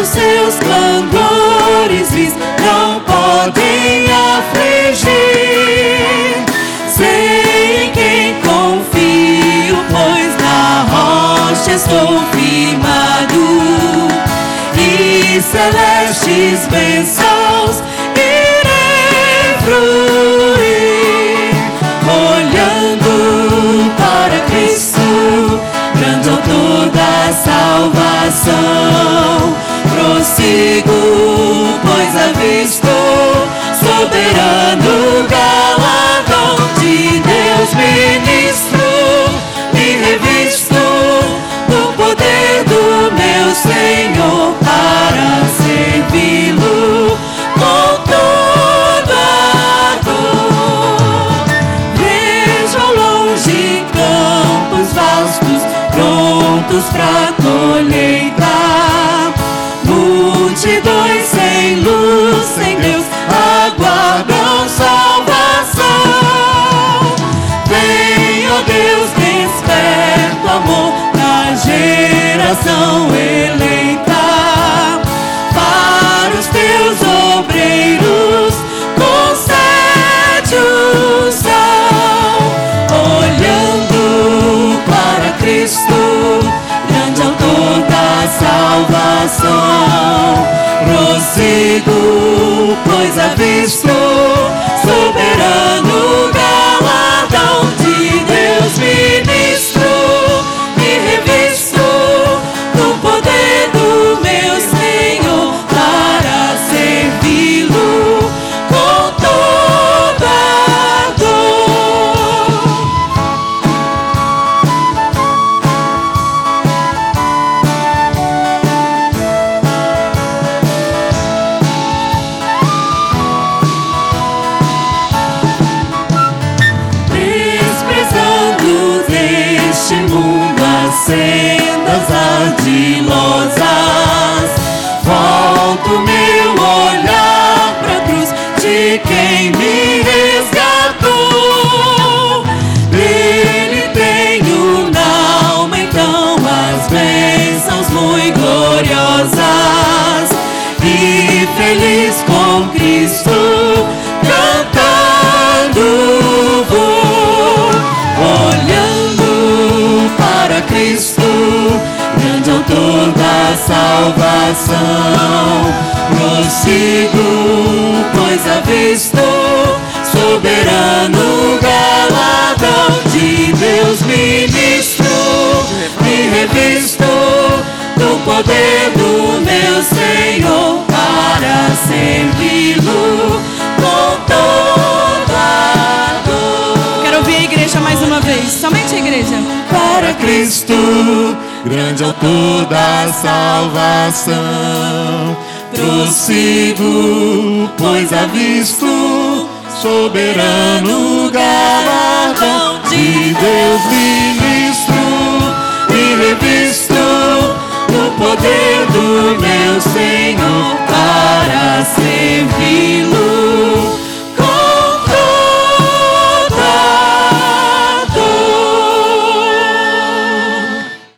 os seus clamores vis não podem afligir. Sei em quem confio, pois na rocha estou firmado e celestes bênçãos irei fruir, Pois avisto soberano galardão de Deus ministro, me revisto do poder do meu Senhor para servi-lo com toda a dor. Vejo ao longe campos vastos prontos pra colheita, sem luz, sem sendas ardilosas. Volto meu olhar pra cruz de quem me resgatou. Nele tenho na alma então as bênçãos muito gloriosas e feliz com Cristo cantando olhando para Cristo, grande autor da salvação. Prossigo, pois avisto soberano galardão de Deus ministro, me revisto do poder do meu Senhor para servi-lo com toda a dor. Quero ouvir a igreja mais uma vez. Somente a igreja. Para Cristo, grande autor da salvação, prossigo, pois avisto soberano galardão de Deus ministro e revisto no poder do meu Senhor para servi-lo